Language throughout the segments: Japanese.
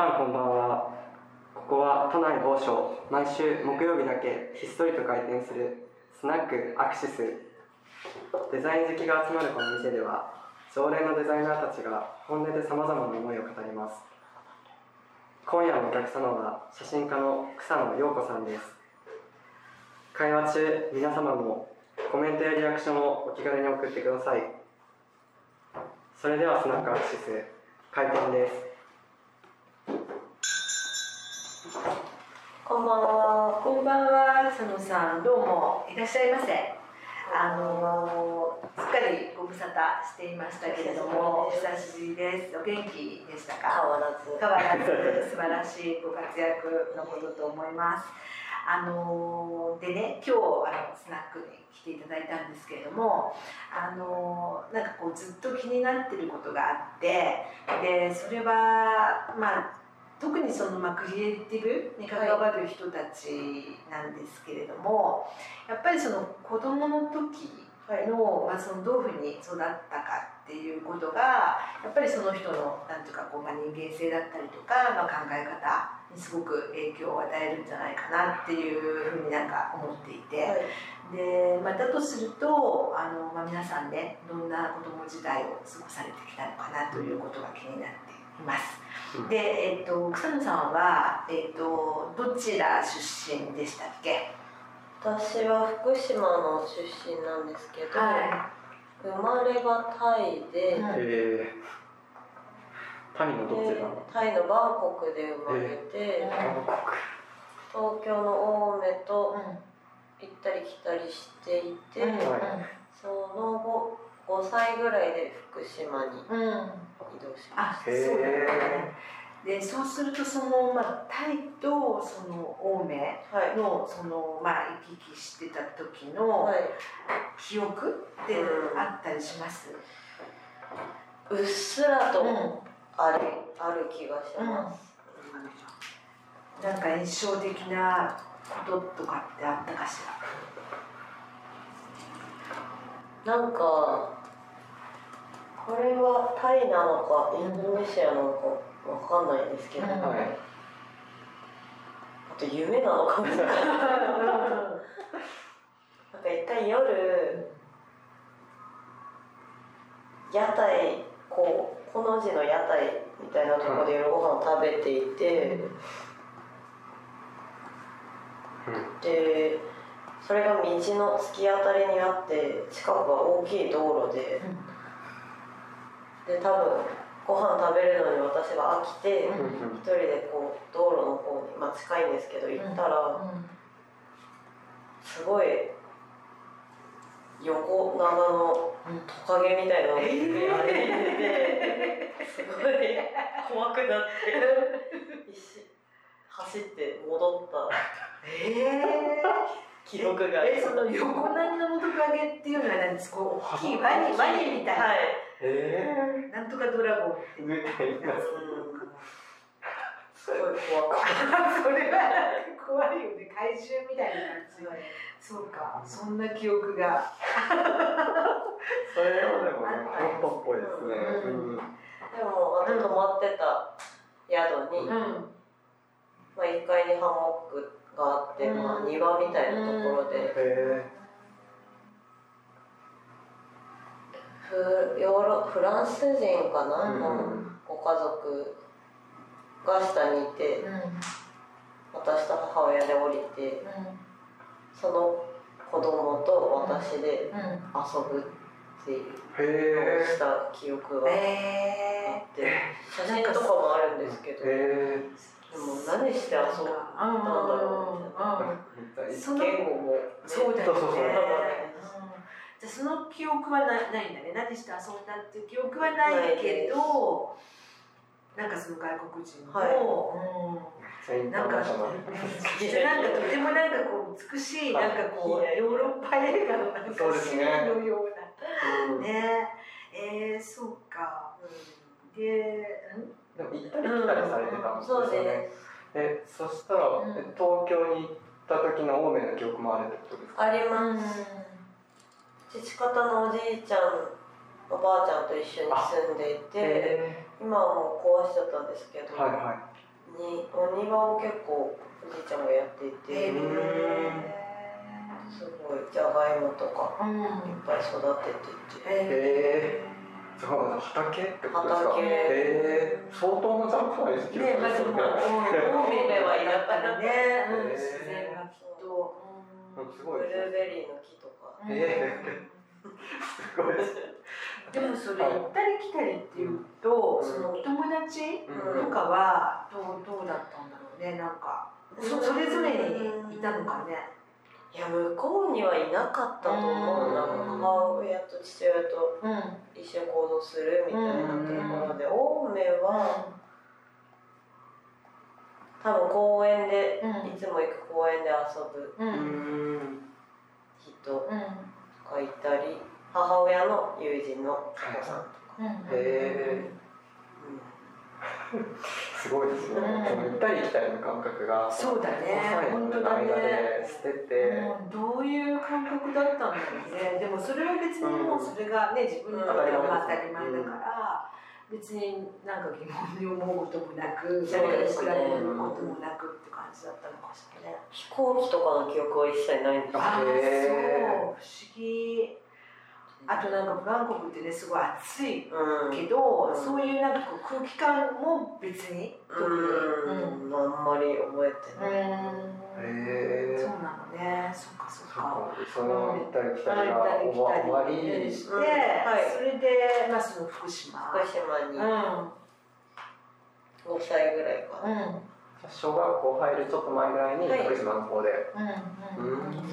さんこんばんは。ここは都内某所。毎週木曜日だけひっそりと開店するスナックアクシス。デザイン好きが集まるこの店では常連のデザイナーたちが本音でさまざまな思いを語ります。今夜のお客様は写真家の草野陽子さんです。会話中皆様もコメントやリアクションをお気軽に送ってください。それではスナックアクシス開店です。こんばんは。こんばんは、佐野さん、どうもいらっしゃいませ。あのすっかりご無沙汰していましたけれども、お久しぶりです。お元気でしたか？変わらず。変わらず素晴らしいご活躍のことと思います。あのでね、今日あのスナックに来ていただいたんですけれども、あのなんかこうずっと気になってることがあって、でそれはまあ。特にそのまあクリエイティブに関わる人たちなんですけれども、やっぱりその子供の時の,、まあそのどういうふうに育ったかっていうことがやっぱりその人のなんていうかこう、まあ、人間性だったりとか、まあ、考え方にすごく影響を与えるんじゃないかなっていうふうになんか思っていて、で、まあ、だとするとあの、まあ、皆さんねどんな子供時代を過ごされてきたのかなということが気になっています。で、えっと、草野さんは、えっと、どちら出身でしたっけ？私は福島の出身なんですけど、生まれがタイで、うんえー、タイのどちら？でタイのバンコクで生まれて、うん東京の青梅と行ったり来たりしていて、うん。その後5歳ぐらいで福島にうんうん移動しまあ、しそうだね。で、そうすると、その、まあ、タイと、その、青梅た。はい。の、その、まあ、行き来してた時のはい、記憶ってあったりします？うっすらとうんある,、ある気がします。なんか印象的なこととかってあったかしなんかこれはタイなのかインドネシアなのかわかんないんですけど、うんあはいと夢なのか なんか一回夜屋台こうこの字の屋台みたいなところで夜ご飯を食べていて、でそれが道の突き当たりにあって近くは大きい道路で、で多分ご飯食べるのに私は飽きて、うん一人でこう道路の方に、まあ、近いんですけど行ったら、すごい横長のトカゲみたいなのが歩いてて、すごい怖くなって走って戻った。ええ記憶がえ、その横並みのトカゲっていうのは何ですか？大きいワニ、ワニみたいな。はいえなんとかドラゴンってー、いう。みたいなうんすごい怖かっそれは怖いよね。怪獣みたいな感じ。そうか、そんな記憶が。それはでもなんか本当っぽいですね、うんでもあと泊まってた宿に、うん。まあ、1階にハンモックがあって、うんまあ、庭みたいなところで、えフヨーロフランス人かな、うん。のご家族が下にいて私と母親で降りてその子供と私で遊ぶっていうした記憶があっえ。て、写真とかもあるんですけど、でも何して遊ぶうんんだろうみたいな。そうだよね。じゃあその記憶はなないんだね。何して遊んだっていう記憶はないけど、なんかその外国人の、はい。うん、なんか、なんかとてもなんかこう美しいなんかこうヨーロッパ映画のシーンのような。うんね。えー、そうか。で、ん？でも行ったり来たりされてたんですよそうでね。え、そしたら、東京に行った時の青梅の記憶もあるってことですか？あります父方のおじいちゃんおばあちゃんと一緒に住んでいて今はもう壊しちゃったんですけど、はいはい。にお庭を結構おじいちゃんがやっていて、すごいじゃがいもとかいっぱい育ててて、へえ。そう畑ってことですか？畑。へえ。相当なジャンプですねまあでも青梅は田舎だね、うん、自然がきっと、うん、すごいブルーベリーの木とか。へえすごい。ですでもそれ行ったり来たりっていうと、そのお友達とかはどうどうだったんだろうねなんか。そそれぞれにいたのかね。いや向こうにはいなかったと思う。な母親と父親と一緒に行動するみたいなところで青梅は多分公園でいつも行く公園で遊ぶ人とかいたり母親の友人のお子さんとか。へえすごいですね。行ったり来たりの感覚が。そうだね。本当だね。捨てて、どういう感覚だったんだろうね。でもそれは別にもうそれがね自分にとっては当たり前だから。別になんか疑問に思うこともなく、誰かに比べることもなくって感じだったのかしらね。飛行機とかの記憶は一切ないんですああ、そう、不思議。あとなんかバンコクってねすごい暑いけど、うん、そういうなんかこう空気感も別に特に、うん、あんまり覚えてない。へえそうなのね。そっかそっか。その行ったり来たりが終わりして、はい、それでまあその福島。福島に。5歳ぐらいか。な。うん。小学校入るちょっと前ぐらいに福島の方で。うんうん。うん。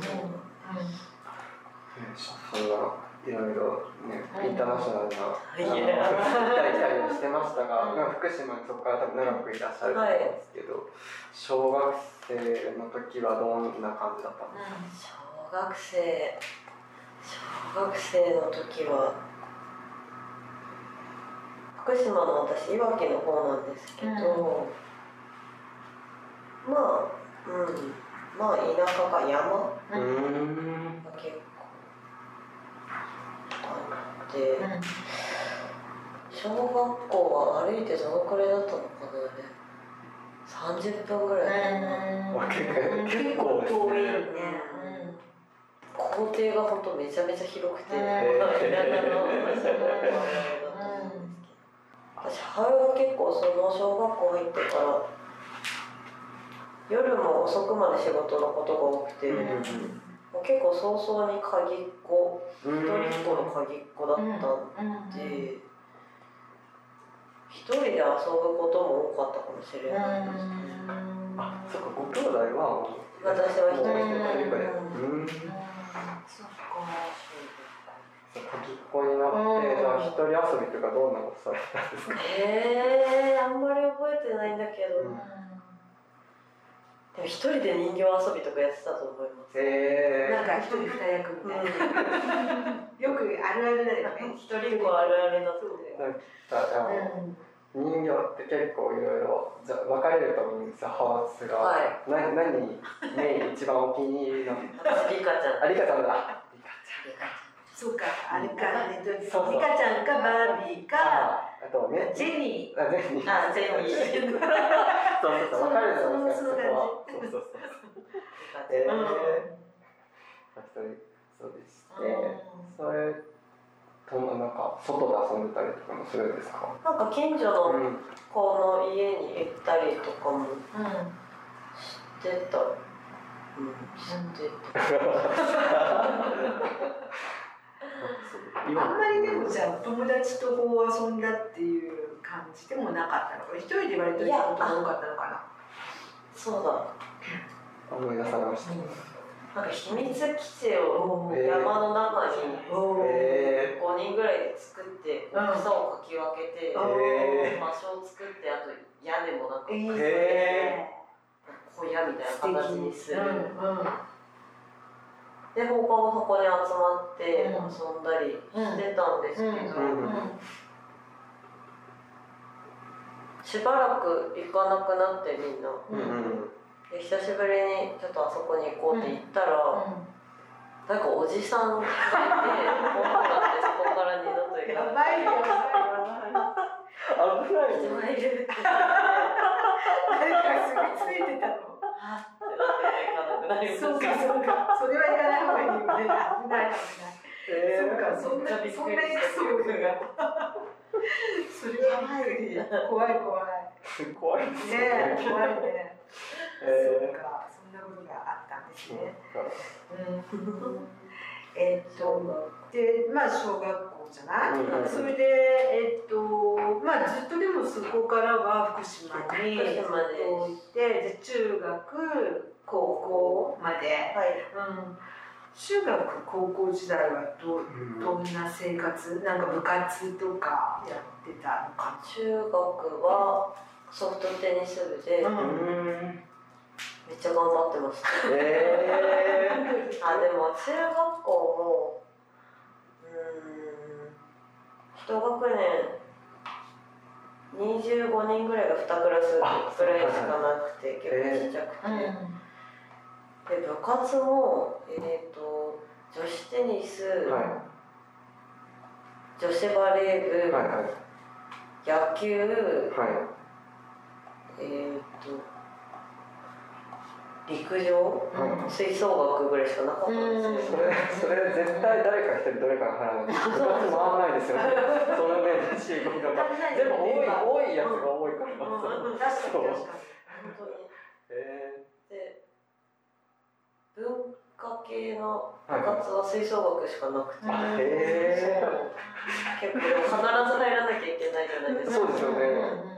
そんないろいろね、インターナショナルな、行ったり来たりもしてましたが、福島にそこから多分長くいらっしゃると思うんですけど、小学生の時はどんな感じだったんですか、小学生。小学生の時は。福島の私いわきの方なんですけど、まあうん。まあ田舎か山が結構あって、うん、小学校は歩いてどのくらいだったの？30分ぐらい。だった結構遠いね、校庭が本当めちゃめちゃ広くて、私母親が結構その小学校入ってから夜も遅くまで仕事のことが多くて、うん、結構早々に鍵っ子一人っ子の鍵っ子だったんで、一人で遊ぶことも多かったかもしれないですね。あ、そっか、ご兄弟は私は一人で。うん。そっか。になって、じゃあ一人遊びとかどんなことされたんですか。ええー、あんまり覚えてないんだけど。うんでも一人で人形遊びとかやってたと思います。えー、なんか一人二役みたいな。よくあるあるだよね。一人っ子あるあるだと思う。なんか人形って結構いろいろじゃ分かれると思うんですよ派閥が。はい。な何メイン一番お気に入りの。私リカちゃん。あリカちゃんだ。リカちゃん。そうか、あれか、えっと、リカちゃんかバービーか、あとね、ジェニー。あ、ジェニー。あ、ジェニー。そうそうそう、分かるじゃないですか、そこは。そうそうそう。えそうでして、それ。と、なんか、外で遊んでたりとかもするんですか？なんか近所の子の家に行ったりとかも。してた。うん、してあんまりでもじゃあ友達とこう遊んだっていう感じでもなかったのか一人で割と行くことが多かったのかな？そうだ思い出されました、うん、なんか秘密基地を山の中に5人ぐらいで作って草をかき分けて場所を作ってあと屋根もなんか小屋みたいな形にする、で放課後そこに集まって遊んだりしてたんですけど、しばらく行かなくなってみんな、で久しぶりにちょっとあそこに行こうって言ったら、なんかおじさんがいて女がってそこから二度と行かやばいよやばい危ない人ね。がいるって誰かが住み着いてたの。あってなって行かなくなりましたそうかそうか。それは行かない方がいい。よ ね危ない。危ないえそうかそんなそんなエピソードが。それは怖い怖い。ー、怖いですね。え怖いね。えそうかそんなことがあったんですーねうん。えっとでまあ小学校じゃない、それでえっとまあずっとでもそこからは福島にずっと福島でで中学高校まで、はい。うん、中学高校時代はどどんな生活なんか部活とかやってたのか。中学はソフトテニス部でな、ううん。んめっちゃ頑張ってました。え あでも中学校もうーん一学年25人ぐらいが2クラスぐらいしかなくて結構ちっちゃくて、で部活もえっ、と女子テニス、ー、は女子バレー部、いはいはい。野球はえっ、と陸上、はい。吹奏楽ぐらいしかなかったんですそれそれ絶対誰か一人どれかが 回らないですよね。そのでも多い多いやつが多いから。うん確かに確かに。本当に。えで文化系の部活は吹奏楽しかなくて、ー、あへそう。結構でも必ず入らなきゃいけないじゃないですか。そうですよね。うんうん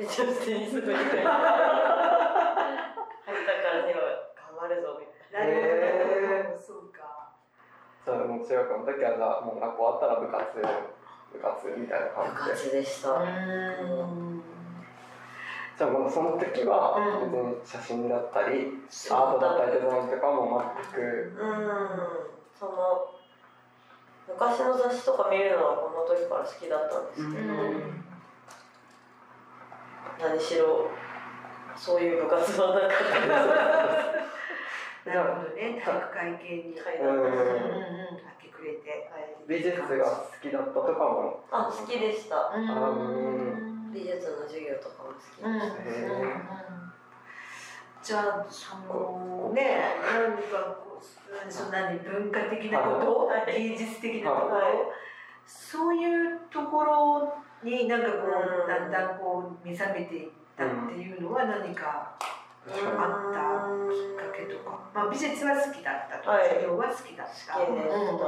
で女子テニス部に入ったからには頑張るぞみたいな。るほど、へー。そうか。じゃあもう中学の時はじゃあもう学校終わったら部活部活みたいな感じで。活でした、うん。じゃあまだその時はうん。別に写真だったり、アートだったりデザインとかも全く。うん。その昔の雑誌とか見るのはこの時から好きだったんですけど、うん。何しろそういう部活はなかったです。なるほどね、体育会系に。はいうん。うんうん、うん明け暮れて。美術が好きだったとかも。あ好きでした。うん。あうん美術の授業とかも好きうんうんでし。た、へーじゃあそのねなんかこうそんなに文化的なこと、はい。芸術的なところ、はい。そういうところになんかこう、うん。だんだんこう目覚めていったっていうのは何かあったきっかけとか、まあ、美術は好きだったと、はい。授業は好きだった。好きでした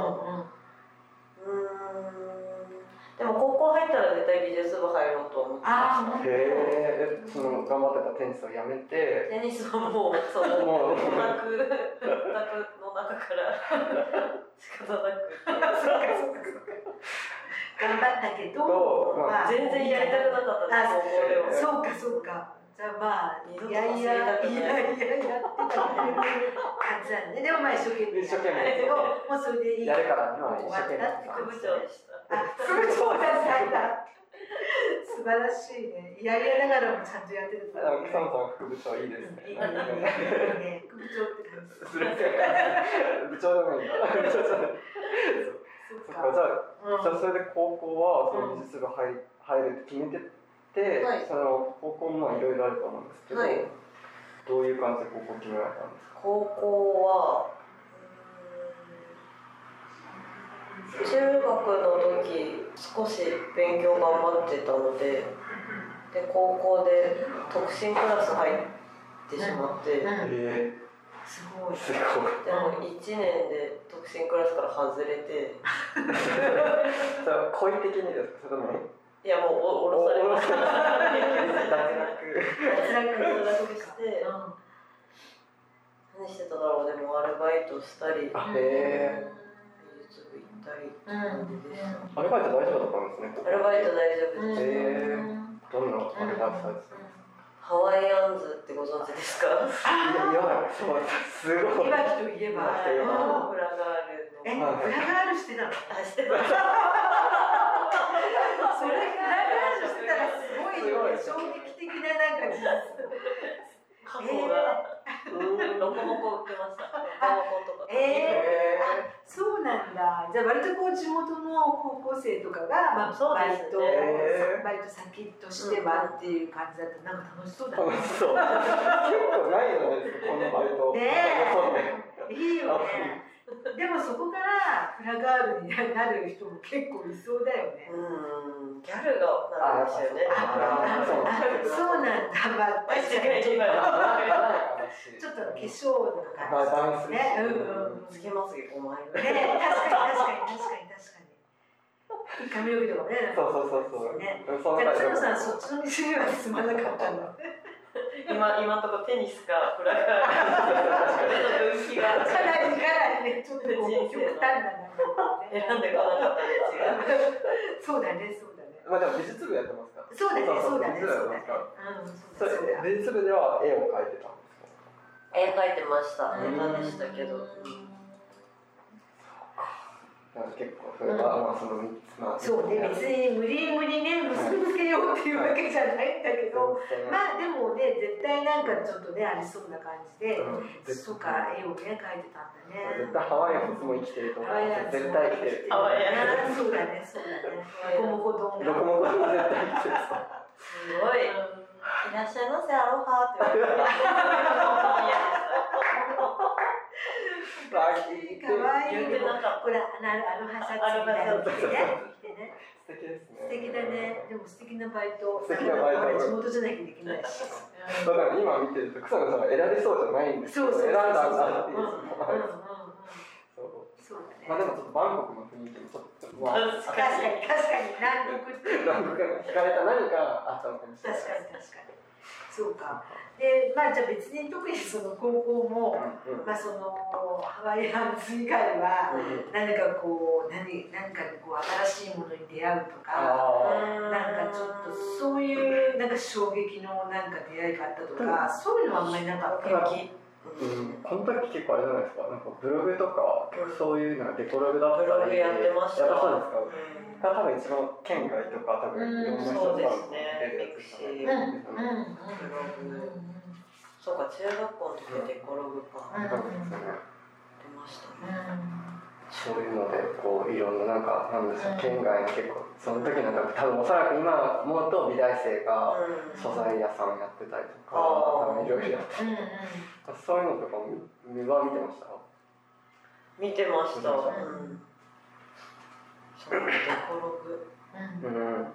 うん校入ったら絶対美術部入ろうと思ってあましーへえその頑張ってたテニスをやめて。たテニスはもうそのもう。オタクオタクの中から仕方なくそうかそうか。そうか頑張ったけど、とまあ全然やりたくなかったですそうかそうか。じゃあまあ二度とい。やいやいやいややってたみたいな感じなんで、でもまあ一生懸命一生懸命やったけど、もうそれでいいやるからには終わったって副部長でしたあ、副部長だ。素晴らしいね。いやいやながらもちゃんとやってるあの草野さん。副部長いいですねいいね、いいね、副部長って感じ。する部長でもいいんだ部長じゃな。いそっそっかじゃあうんじゃあそれで高校はその美術部入入るって決めてて、はいその高校もいろいろあると思うんですけど、はいどういう感じで高校決められたんですか高校は中学の時少し勉強頑張ってたのでで高校で特進クラス入ってしまって、うんえ。すごい。すごい。でも1年で特進クラスから外れて。それは故意的にですか？それとも？いやもうお降ろされました脱脱落落して。うん。何してただろう。でもアルバイトしたり。あへえ美術部行ったりって感じでした、アルバイト大丈夫だったんですね。アルバイト大丈夫うんです、へえどんなアルバイトされてたんですか？ハワイアンズってご存知ですか？いやいやそうすごい。いわきといえば、フラガールの。え、はいフラガールしてたの？あしてますそれフラガールしてたらすごい。衝撃的ななんか事実過去がロコモコ売ってました。ロコモコとか。えへそうなんだ。じゃで割とこう地元の高校生とかが、まあ、そうバイト、ですねバイト先としてはっていう感じだとなんか楽しそうだね。楽しそう。結構ないのですこのバイト。ねえ。そうね。いいよね。でもそこからフラガールになる人も結構いそうだよね。うんギャルがなんですよねあそうあそうなんだ。まあ確かにちょっと化粧。うんうんうん。つけまつげ5枚ぐらいね確かに確かに確かに確かに。髪の毛とかね。そうそうそうそうね。つのさんそっちの店は進まなかったの。今今のところテニスかフラガール目の分岐がかなりかなりねちょっとこう極端な選んでこなかった道がそうだねそうだね。まあでも美術部やってますから。そうだねそうだね美術そうだね部やってますから。うんそ美術部では絵を描いてたんですか？絵描いてました。ネタでしたけどなんか結構それはまあその三つまあそうね別に無理無理ね結びつけようっていうわけじゃないんだけどまあでもね絶対なんかちょっとねありそうな感じでそうか絵をね描いてたんだね。絶対ハワイアンスも生きてると思う。絶対生きてる。ハワイアンそうだね。そうだね。モコモコ丼どこもここも絶対生きてるすごい。いらっしゃいませアロハって言われて 本当に嫌でしたあかわいいほらあのアロハシャツみたいなの着てね素敵ですね素敵だねでも素敵なバイト素敵なバイト地元じゃなきゃできないしだから今見てると草野さんは選べそうじゃないんですけどそうそうそう選んだんだっていうまあでもちょっとバンコクの雰囲気もちょっとまあ確かに確かに南国っていうなんか惹かれた何かあったのかもしれない確かに確かにそうか。でまあじゃあ別に特にその高校も、まあそのハワイアンズ以外はうん何かこう何何かこう新しいものに出会うとかあなんかちょっとそういうなんか衝撃のなんか出会いがあったとか、そういうのはあんまりなかっただから敵うん、この時結構あれじゃないですか、なんかブログとか、そういうのがデコログだったり、ブログやってました。やっぱそうですか？が多分一番県外とか多分いろんな人そうでがすね。 mixi うん。うん。ブログそうか中学校の時はデコログかうん多分ですよね。出ましたね。そういうのでこういろんななんかなんでしょう県外の結構その時なんか多分おそらく今思うと美大生がうん。素材屋さんやってたりとか、いろいろやってそういうのとかも見は見てました？見てました。うんうん。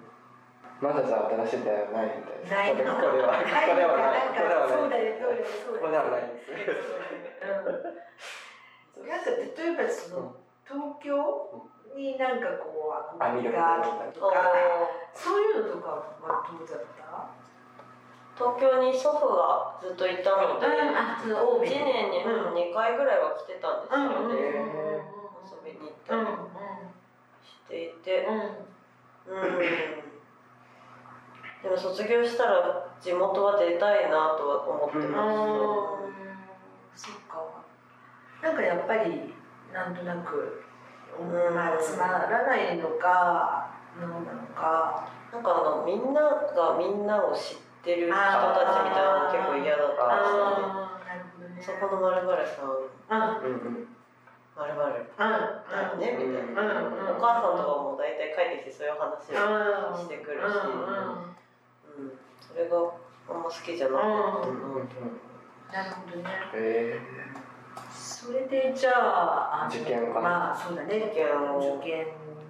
まだじゃあ新しい出会いはないみたいです。ないの？ここではここではない。なんここではない。かそうだよそうだよここではないんです。うん。なんか例えばその東京になんかこうあ見る憧れがあったとか。あそういうのとかはどうだった？東京に祖父がずっといたのであその青1梅年にうん2回ぐらいは来てたんですうんよね遊びに行ったうんりしていて。うん。うん。でも卒業したら地元は出たいなとは思ってまそっか。なんかやっぱりなんとなく、うんまあつまらないのか何なのか。すなんかあのみんながみんなを知ってる人たちみたいなの結構嫌だったんですよね。そこのまるまるさん。うん。うんうん。まるまる。うんだよねみたいな。うんうんお母さんとかも大体帰ってきてそういう話をうんしてくるし。うんうんうん。それがあんま好きじゃなかったなうんうんうん。なるほどね。え。それでじゃああの受験かな。まあそうだね。受験を受験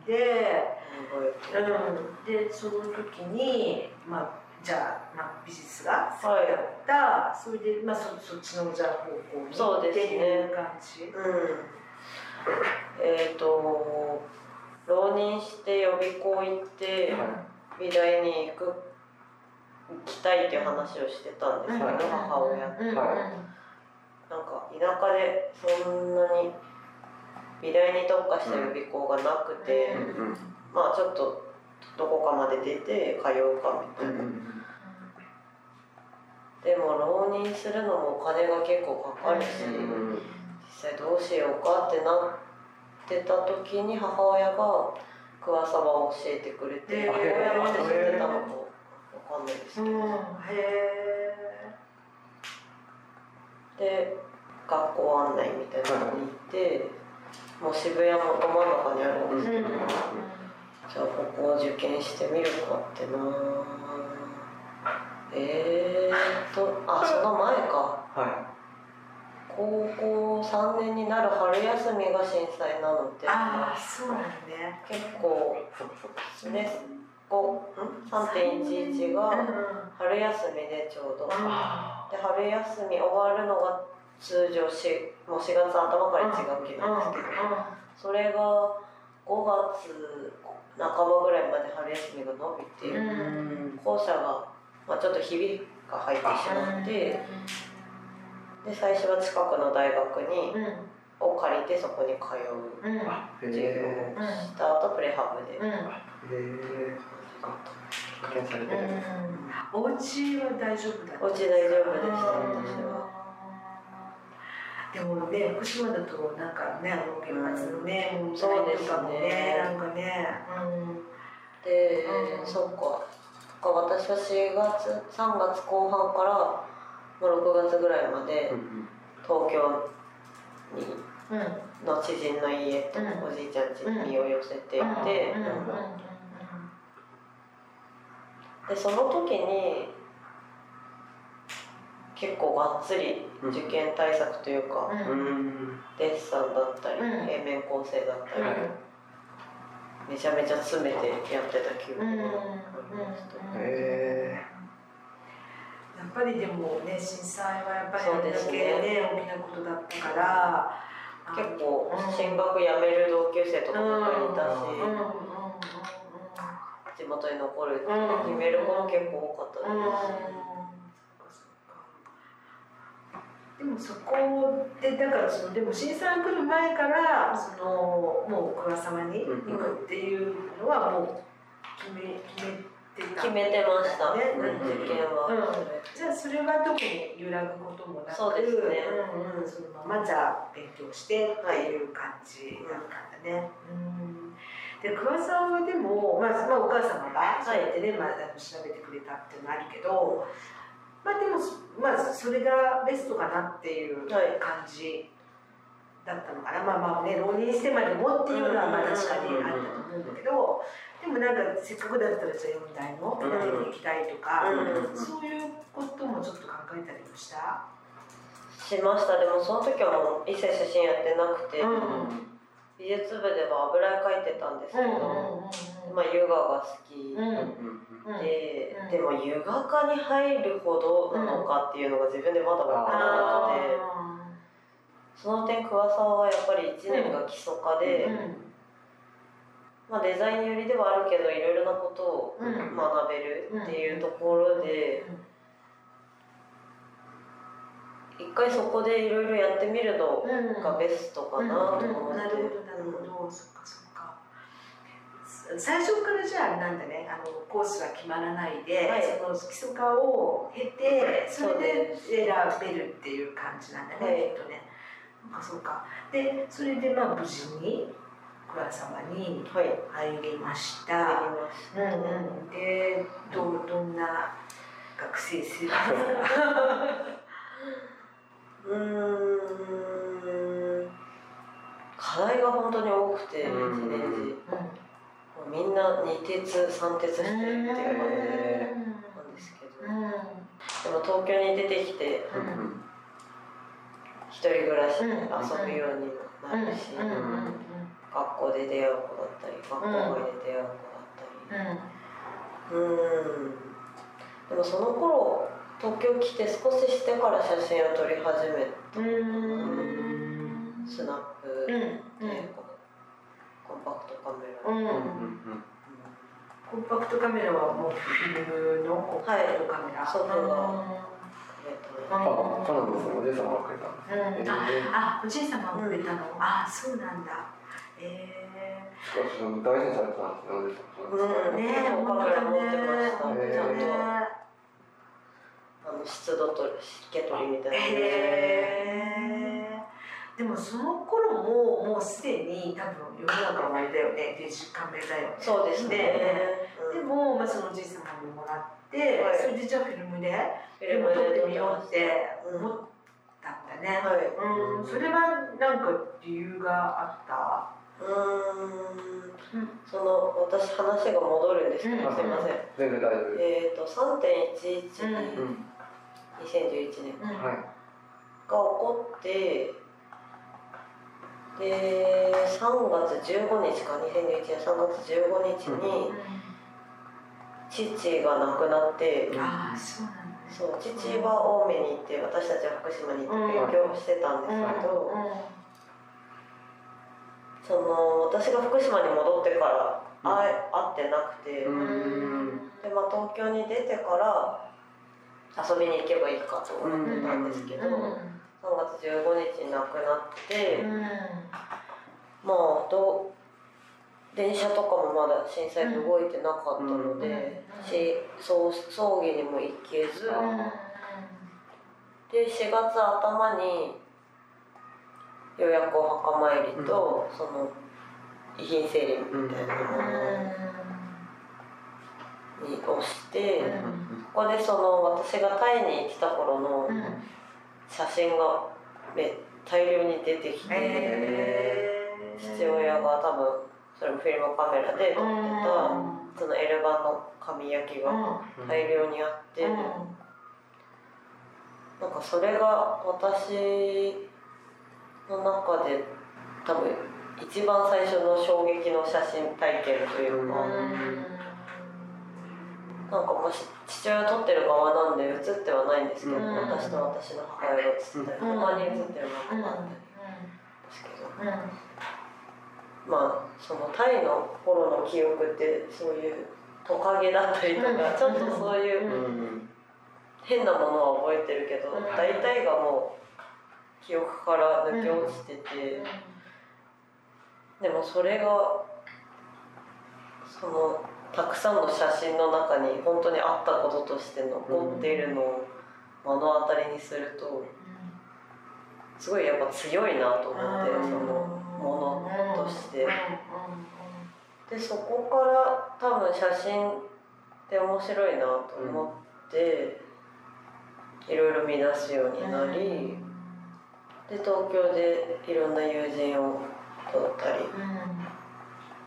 でうん、でその時に、まあ、じゃあ、まあ、美術が好きだった、それで、まあ、そそっちのじゃあ方向にそうですね。っていう感じ。うんえっ、と浪人して予備校行って美大に行く行きたいっていう話をしてたんですけど、はい。母親と。うんうんはい。なんか田舎でそんなに美大に特化した予備校がなくて、うんうんまあちょっとどこかまで出て通うかみたいな、でも浪人するのもお金が結構かかるし、うんどうしようかってなってた時に母親が桑沢を教えてくれて、母親まで知ってたのかわかんないですけど、うん、へえ。で学校案内みたいなのに行って、もう渋谷もど真ん中にあるんですけど、うんじゃあここを受験してみるかってなえーっとあその前か。は高校3年になる春休みが震災なのでああそうなん結構ねこうん3.11が春休みでちょうど、あで春休み終わるのが通常しもう4月頭から1学期なんですけど、それが5月半ばぐらいまで春休みが伸びて、うん。校舎が、まあ、ちょっとひびが入ってしまってで最初は近くの大学にを借りてそこに通う。授業えをした後プレハブで。うん。お家は大丈夫だったお家大丈夫でした私は。でもね福島だとなんかねあの原発のねうでとかもねなんかね。で、うん。そっか。私は4月3月後半から6月ぐらいまでうん東京にの知人の家とうんおじいちゃん家に身を寄せていて、でその時に結構がっつり受験対策というか、デッサンだったり、うん。平面構成だったり、はい。めちゃめちゃ詰めてやってた記憶がありました、へやっぱりでもね震災はやっぱりあれだけそうですねね大きなことだったから。結構うん進学やめる同級生とかもいたし、地元に残るってうん決める子も結構多かったうん。うん。でもそこでだか。らそのでも震災来る前からそのもう桑様に行くっていうのはもう決め決め決めてました、ね。受験は、うん。じゃあそれは特に揺らぐこともなくそうですね。うんうん、そのままじゃあ勉強してっていう感じだったんだね。うん。で桑さんはでも、まあまあ、お母様がそうやってね、まあ、あの調べてくれたっていうのもあるけど、まあでも、まあ、それがベストかなっていうはい感じだったのかな、まあまあね浪人してまでもっていうのはまあ確かにあったと思うんだけどでもなんかせっかくだったらじゃあ4代の？ペダルに行きたいとか、うんそういうこともちょっと考えたりもした？しました。でもその時はもう一切写真やってなくて、うん美術部では油絵描いてたんですけど、まあヨガが好きで、うんでも油画科に入るほどなのかっていうのが自分でまだ分からなくて、その点桑沢はやっぱり1年が基礎科で、まあ、デザイン寄りではあるけどいろいろなことをうん。学べるっていうところで、一回そこでいろいろやってみるのがベストかなと思って、なるほどなるほど、そっかそっか。最初からじゃあなんだね。あのコースは決まらないで、はい。その基礎化を経てそれでで選べるっていう感じなんだね、はい。きっとね。そうか。でそれでまあ無事に桑様にはい入りましやた、うんた、うん、でどうどんな学生生活？うーん。課題が本当に多くて一うん。年時もうみんな二鉄三鉄してるっていう感じなんですけど。でも東京に出てきてうん。一人暮らしでうん。遊ぶようにもなるし、うん。うん学校で出会う子だったり学校外で出会う子だったり。うん。うん。うん。でもその頃東京来て少ししてから写真を撮り始めうーん。スナップで、うん。こうコンパクトカメラ、うん。うんうんコンパクトカメラはもうフィルムのコンパクトカメラ、祖父がうん。くれたあ、そうなんですね。おじい様がくれたんです。うん。あ、おじい様がくれたの、あ、そうなんだ。えしかし、大事にされてたんですね、おじい様。うんー、ねえ、ちゃんとね。あの湿度と湿気取りみたいなえー、でもその頃ももうすでに多分世の中はあれだよね、デジカメだよね。そうですねねうんでも、まあ、そのおじい様にもらって、はいそれでじゃあフィルムでフィでもルムで撮ってみようってうん思ったんだよね。はいうん、それはなんか理由があった？うーん。その私話が戻るんですけど、うん。すいません。全然大丈夫えっ、と3.11にうんうん。2011年うん。はい。が起こってで3月15日か。2011年3月15日に父が亡くなって、ああ、そうなん。そう父は青梅に行って私たちは福島に行って勉強してたんですけど、その私が福島に戻ってから会え会ってなくて、でまあ、東京に出てから遊びに行けばいいかと思ってたんですけど、3月15日に亡くなって、まあどう電車とかもまだ震災で動いてなかったので、うん。しそう葬儀にも行けず、で4月頭にようやくお墓参りと、その遺品整理みたいなものにをして、ここでその私がタイに来た頃の写真がめ大量に出てきて、父親が多分それもフィルムカメラで撮ってた、その L 版の紙焼きが大量にあって、なんかそれが私の中で多分一番最初の衝撃の写真体験というか、なんかもし父親撮ってる側なんで写ってはないんですけど、うん。私と私の母親が写ってたり、うん。他に写ってるのがあったりですけど、まあそのタイの頃の記憶ってそういうトカゲだったりとか、うん。ちょっとそういううん。変なものは覚えてるけど、うん。大体がもう記憶から抜け落ちてて、でもそれがそのたくさんの写真の中に本当にあったこととして残っているのを目の当たりにするとすごいやっぱ強いなと思って、そのものとして。でそこから多分写真って面白いなと思って、いろいろ見出すようになり、で東京でいろんな友人を撮ったり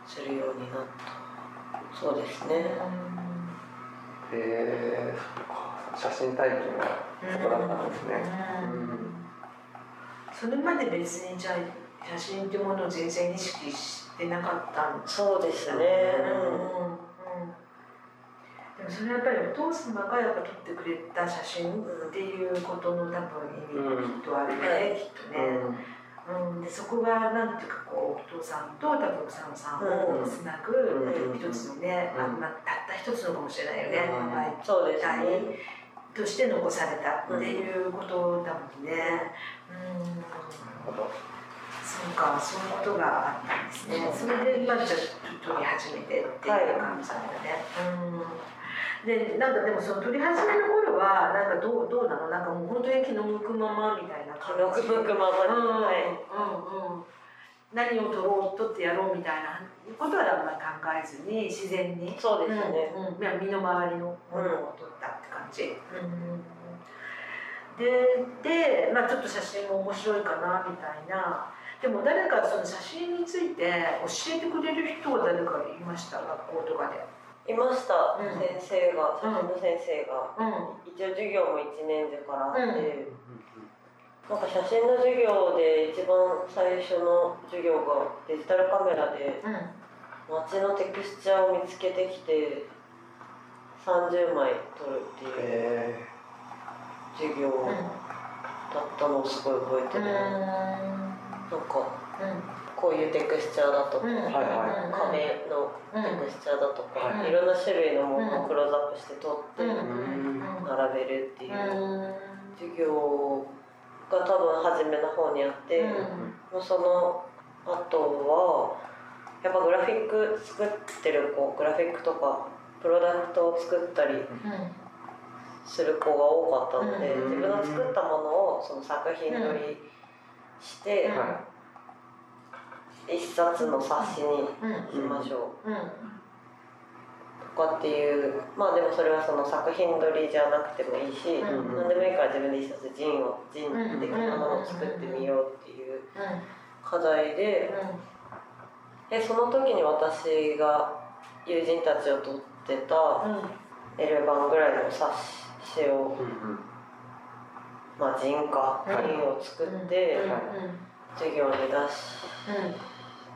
するようになった。そうですね、えー、そっか。写真体験がそこだったんですね。それまで別にじゃあ写真っていうものを全然意識してなかったんですそうですね、うんでもそれはやっぱりお父様がやっぱ撮ってくれた写真っていうことの多分意味がきっとあるよね、きっとね、うん。でそこがなんていうかこうお父さんと多分草野さんをつなぐうん。一つのね、うん。あまあ、たった一つのかもしれないよね、うん。まあそうです体ね。として残されたっていうことだもんね。うん。なるほどそうか、そういうことがあったんですね。それで、まあ、じゃあ、撮り始めてっていう感じなんだね。うん。で、なんかでも、その撮り始めの頃は、なんか、どう、どうなの、なんかもう本当に気の向くままみたいな気感じ。の向くままに、うん、はいうん、うん。何を撮ろう、撮ってやろうみたいなことは、あんまり考えずに、自然に。そうですね、うんうん、身の回りのものを撮ったって感じ。うんでで、まあ、ちょっと写真も面白いかなみたいなでも誰かその写真について教えてくれる人は誰かいました？学校とかで。いました、うん。先生が写真の先生が、うん。一応授業も1年生から。あって、うんなんか写真の授業で一番最初の授業がデジタルカメラでうん。街のテクスチャーを見つけてきて30枚撮るっていうえ授業だったのをすごい覚えてる、なんかこういうテクスチャーだとか、うん。はいは壁のテクスチャーだとか、はいい。ろんな種類のものをクローズアップして撮ってうん。並べるっていううん。授業が多分初めの方にあって、うん。もうその後はやっぱグラフィック作ってる子グラフィックとかプロダクトを作ったりする子が多かったので、うん。自分の作ったものをその作品撮りして、うん。は一冊の冊子にうんしましょう。うん。とかっていうまあでもそれはその作品撮りじゃなくてもいいし、うん。何でもいいから自分で一冊ジンをジン的なものを作ってみようっていう課題ででその時に私が友人たちを撮ってた L 版ぐらいの冊子を、まあジンかジンを作って授業に出し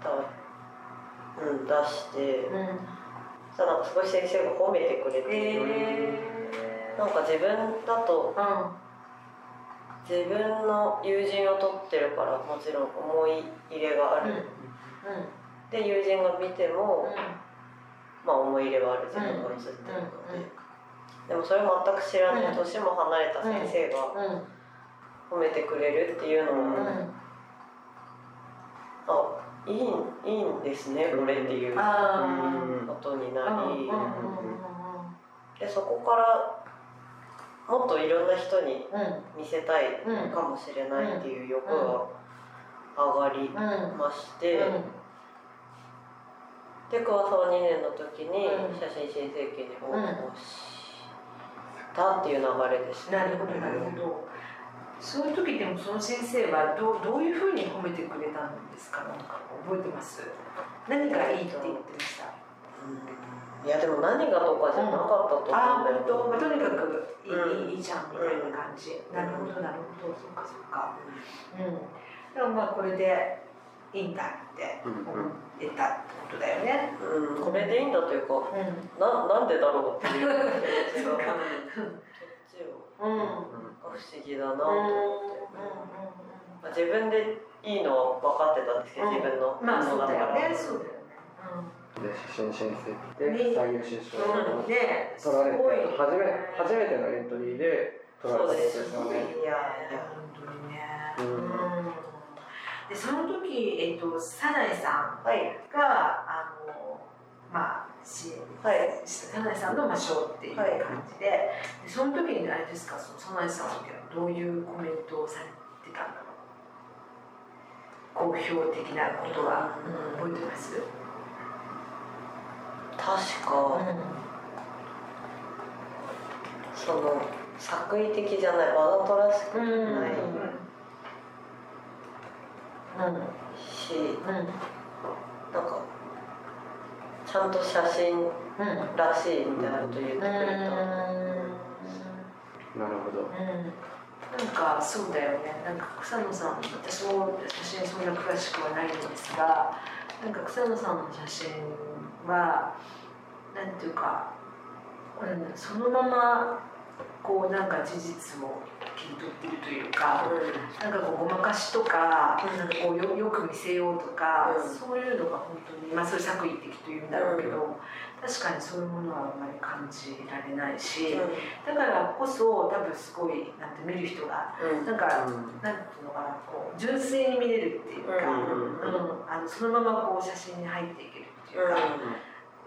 た、うん、出して。さなんかすごい先生が褒めてくれて、えなんか自分だと自分の友人を取ってるからもちろん思い入れがある、で友人が見ても、まあ思い入れはある自分が写ってる。ので、でもそれを全く知らない、年も離れた先生が褒めてくれるっていうのも、あいいいいんですねこれっていうことになり、でそこからもっといろんな人に見せたいかもしれないっていう欲が上がりまして、で桑沢2年の時に写真新世紀に応募したっていう流れですなるほどなるほどそういう時でもその先生はどうどういうふうに褒めてくれたんですか？なんか覚えてます？何がいいって言ってました？いやでも何がとかじゃなかったと思う。んああだよ、本当、まあ、とにかくいい,、うんいいじゃんみたいな感じ、なるほどなるほど。そっかそっか。うん。でもまあこれでいいんだって思ってたってことだよね。うん、これでいいんだというかうん。ななんでだろうっていう。そうかうん。不思議だなと思って、まあ、自分でいいのは分かってたんですけど、うん。自分のまあそうだよねものそうだよね。で写真申請でね最優秀賞うん、うん、ねす取られて。初め初めてのエントリーで取られたんです。よねいや本当にね。うん。うん。でその時えっとサナエさんはい。があのまあ支援はい。サナエさんのまあ賞ってい。う感じで,、でその時にあれですか？そのサナエさんはどういうコメントをされてたんだろう好評的なことは、うん覚えてます、確か、その作為的じゃない。わざとらしくない。し、なんかちゃんと写真らしいみたいなこと言ってくれた、なるほどなん。かそうだよねなん。か草野さん。私も写真そん。な詳しくはないん。ですがなん。か草野さん。の写真はなん。ていうか、うん、そのままこうなん。か事実を切り取ってるというか、なん。かこうごまかしとか,、うん。なん。かこうよよく見せようとか、うん。そういうのが本当にまあそれ作為的というん。だろうけど、確かにそういうものはあんまり感じられないし、だからこそ多分すごいなんて見る人がうん。なんか、なんていうのかなこう純粋に見れるっていうか、うん。うん。あのそのままこう写真に入っていけるっていうか、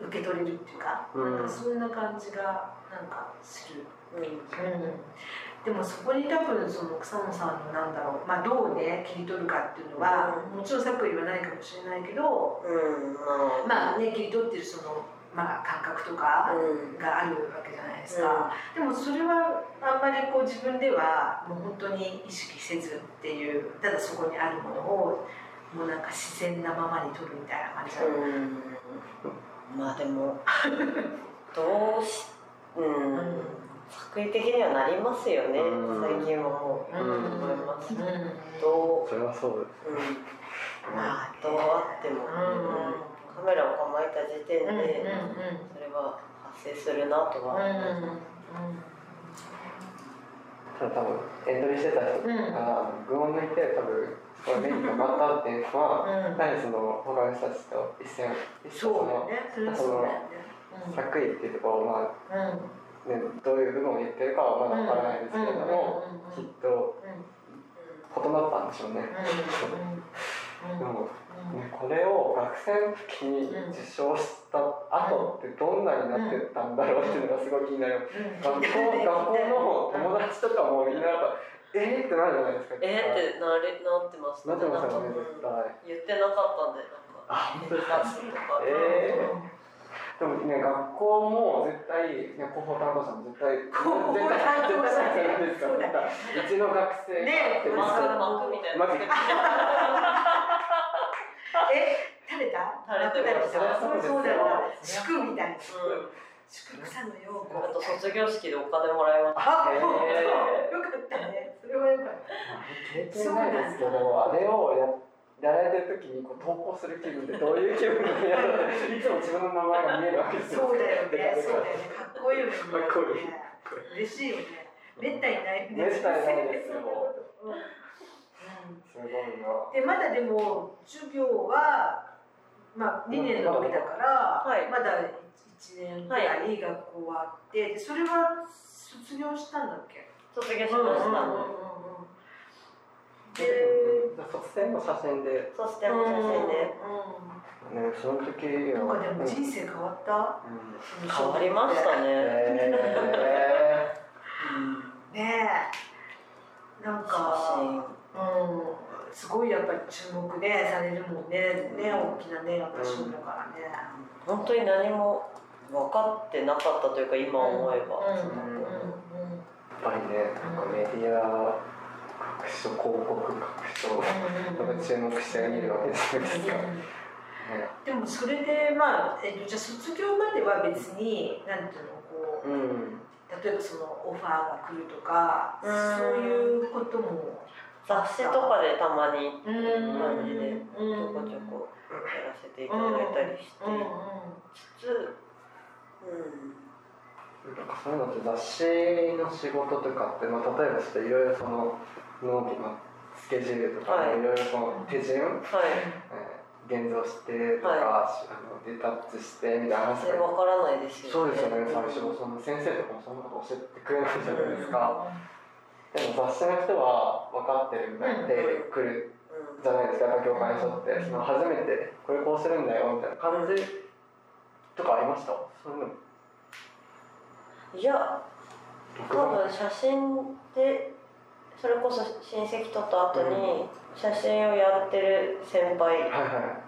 受け取れるっていうか,、うん。なんかそんな感じがなんかする。うん。でもそこに多分その草野さんのなんだろう、まあ、どうね切り取るかっていうのは、もちろん作為はないかもしれないけどうん。まあね切り取ってるその、まあ、感覚とかうん。があるわけじゃないですか、でもそれはあんまりこう自分ではもう本当に意識せずっていうただそこにあるものをもうなんか自然なままに撮るみたいな感じだうん。まあでも どうしうん、作為的にはなりますよね、うん。最近はもう、うん。思います、うん。どう、それはそうです。うん、まあどうあっても、うんカメラを構えた時点で、それは発生するなとは、ただ多分エントリーしてた人が群を抜いて多分そこが目にかかったっていうのは、うん。何その他の人たちと一線一緒そうそのね。それはそうだよね。作為っていうところをまあうん。ね、どういう部分を言ってるかはまだわからないですけれども、きっと異なったんでしょうね。でも、ね、これを学生の時に受賞した後ってどんなになってたんだろうっていうのがすごい気になります。学校学校の友達とかもみんなやっぱえーってなるじゃないですか。えーってなれなってました。なってましたよね。絶対。言ってなかったんでなんかあ本当ですか。えでもね学校も絶対ね広報担当者も絶対広報担当者絶対絶対ですか。そうちの学生がねってマークマークみたいな え垂れた？垂れてます。垂れたそうそうだよそ祝みたいな。うん祝草の陽子あと卒業式でお金もらいました。よかったね。それはよかった。経験ないですけどあれをややられてる時にこう投稿する気分でどういう気分でやるいつも自分の名前が見えるわけですよそうだよね。そうだよね。かっこいいよね。かっこいい。嬉しいよね。めったにない。めったにないですよ すごいなでまだでも授業はまあ2年の時だから、はい。まだ1年ぐらい学校はあって、でそれは卒業したんだっけ？卒業しました、うんうんうんうんで、卒生の写真で。そしても写真で、ねその時うん、なんかでもうん人生変わった？うん。変わりましたね、へ ねえ。なん写か真うん。すごいやっぱり注目ねされるもんね。ね大きなねやっぱ賞だからね、本当に何も分かってなかったというか今思えば、うん。そのうんうんやっぱりねなんかメディア各所広告各所なんか注目して見るわけじゃないですか、ね。でもそれでまあ、えっと、じゃあ卒業までは別になんていうのこううん。例えばそのオファーが来るとかうん。そういうことも雑誌とかでたまにうん。感じでちうんょこちょこやらせていただいたりしてつつ、うん、なんかそういうのって雑誌の仕事とかって、まあ、例えばちょっといろいろその納期のスケジュールとか、はい。いろいろその手順、はい。えー現像してとか、あのデタッチしてみたいな話と分からないですよそうですよね。最初その先生とかもそんなこと教えてくれないじゃないですか、でも雑誌の人は分かってるみたいで来るうんじゃないですかやっぱ業界の人って。その初めてこれこうするんだよみたいな。感じとかありました？そういうの。いや多分写真でそれこそ親戚撮った後に写真をやってる先輩。はいはい。あ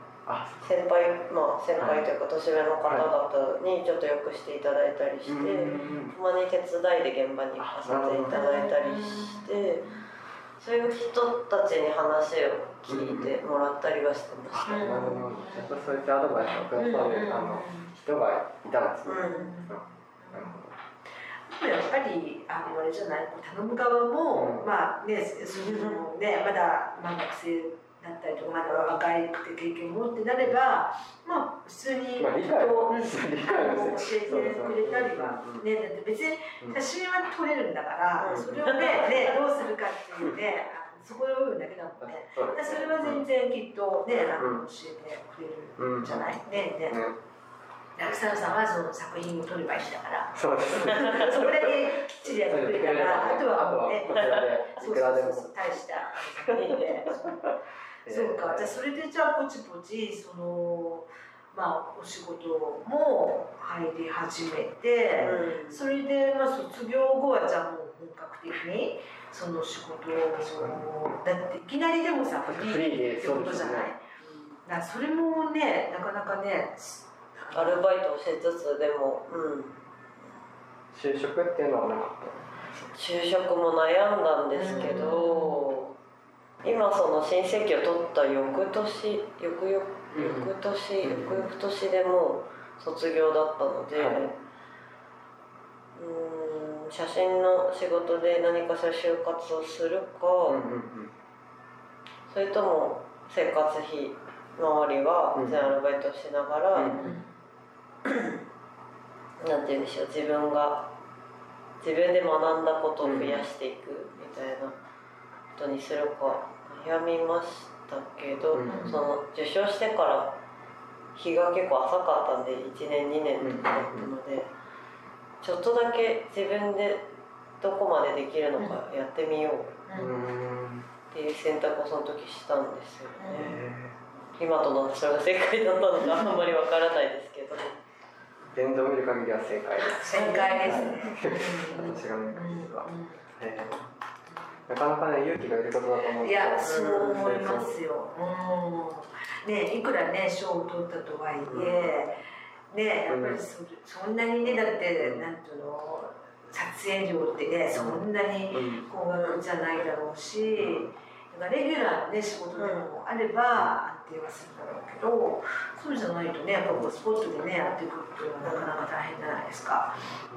先輩まあ先輩というか年上の方々にちょっとよくしていただいたりして、うんたまに手伝いで現場に行かせていただいたりしてそういう人たちに話を聞いてもらったりはしてました、なるほど。そうやってアドバイスをくださるあの人がいたんですね、うん。なるほど。やっぱりあのあれじゃない？頼む側も、うん。まあねそのねまだ、まあ、学生だったりとかまだ若くて経験を持ってなればまあ普通にまあ理解うん理解教ですえてくれたりはねだって別にうん。写真は撮れるんだから、うん。それをねねどうするかっていうねあそこの部分だけだもんね。それは全然きっとね、あの教えてくれるうんんじゃない、ねねね。草野さんはその作品を撮ればいいんだから。そうです。ねそこだけきっちりやってくれたらあとはもうねこちらでい そうそうそう大した作品でそうか。じゃあそれでじゃあポチポチそのまあお仕事も入り始めて、うん。それでまあ卒業後はじゃあもう本格的にその仕事をだっていきなりでもさフリーでーってことじゃない、だからそれもねなかなかねアルバイトをしつつでも、うん、就職っていうのはなかっ就職も悩んだんですけど、今その親戚を取った翌年翌々うん。翌年、うん。翌々年でもう卒業だったので、はい。うーん写真の仕事で何かしら就活をするか、たうんうん。それとも生活費周りはうん。全アルバイトしながら、うん。なんて言うんでしょう自分が自分で学んだことを増やしていくみたいなことにするか悩みましたけど、うんその受賞してから日が結構浅かったんで1年2年とかだったので、ちょっとだけ自分でどこまでできるのかやってみよううんっていう選択をその時したんですよね。え今となってそれが正解だったのかあんまりわからないですけど。ー現状見る限りは正解です。正解ですね。私が見る限りは。えーなかなかね勇気がいることだと思うんいですよ。やそう思いますよ、うん。ねいくらね賞を取ったとはいえ、ねやっぱりそ,、そんなにねだってなんていうの撮影料ってねそんなに高額じゃないだろうし、だからレギュラーのね仕事でもあれば安定はするだろうけどそうじゃないとねやっぱこうスポットでねやっていくっていうのはなかなか大変じゃないですか。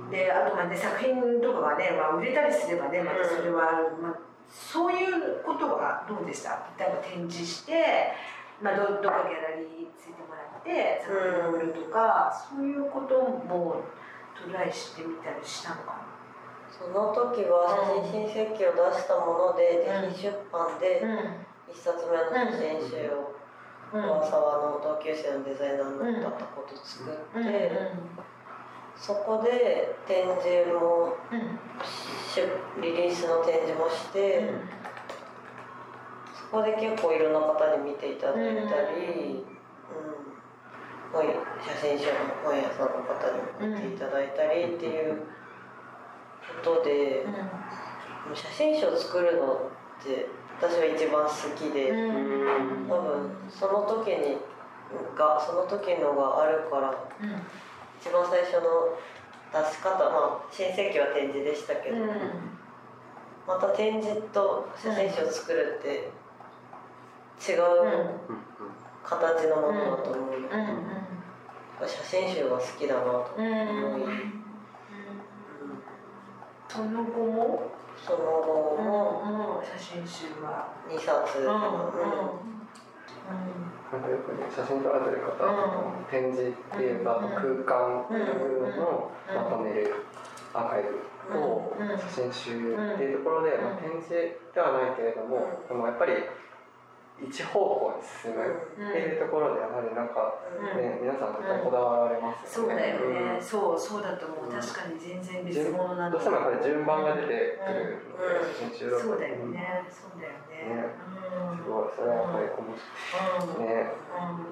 であとまあね作品とかがね、まあ、売れたりすればねまたそれは、まあ、そういうことはどうでした？例えば展示してまあ、どどっかギャラリーついてもらって作品を売るとか、そういうこともトライしてみたりしたのかな？その時は写真新設計を出したもので、うん、出版で一冊目の写真集を小沢の同級生のデザイナーだったこと作って、そこで展示も、リリースの展示もして。そこで結構いろんな方に見ていただいたり、うん。本写真集の本屋さんの方に見ていただいたりっていうことで、うん、写真集を作るのって私は一番好きで、うん、多分その時にがその時のがあるから、うん、一番最初の出し方まあ新世紀は展示でしたけど、また展示と写真集を作るって。違う形のものだと思う、うん。うん、写真集が好きだなと思い、その後も？その後も、写真集は2冊、うんなん。かよくね写真撮られてる方は、展示っていうか、空間っていうのをまとめるアーカイブと写真集っていうところで、まあ、展示ではないけれども、でもやっぱり一方向に進むっていうところでやはりなんかね、皆さん絶対こだわられますよね、そうだよね、そうそうだと思う、確かに全然別物なんだ。どうしてもやっぱり順番が出てくるので、写真中だと。そうだよね。そうだよね。すごい。それはやっぱり面白い、ね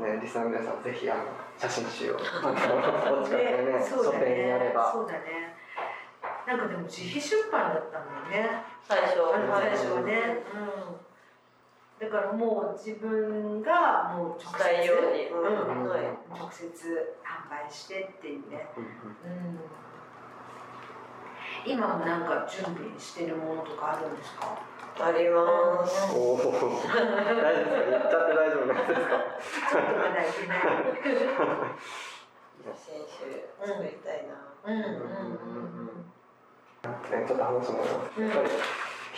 ねリスナーの皆さんぜひあの写真集を お近くでね書店にあれば。そうだね。なんかでも自費出版だったんだよね。最初。最初はね、うんだからもう自分がもう直接、うんはい、直接販売してっていうね、うん、今もなんか準備してるものとかあるんですか？あります。おお、大丈夫ですか？言っちゃって大丈夫なんですか？ちょっとまだいけない。先週作りたいな。うんうんうんうん。ね、ちょっと話もやっぱり。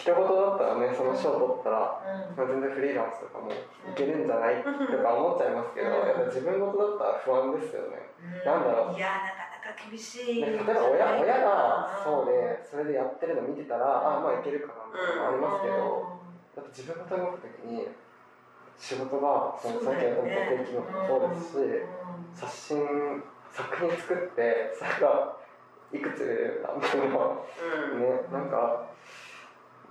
一言だったらねその賞取ったら、うん、まあ、全然フリーランスとかもいけるんじゃないとか思っちゃいますけど、やっぱ自分事だったら不安ですよね、うん、なんだろう。いやなかなか厳しい、例えば親親がそうでそれでやってるの見てたら、ああまあいけるかなみたいなのありますけど、だって自分が動く時に仕事がそのさっきやった定期のもそうですし、写真作品作ってそれがいくつ売れるかみたいな、ねなんか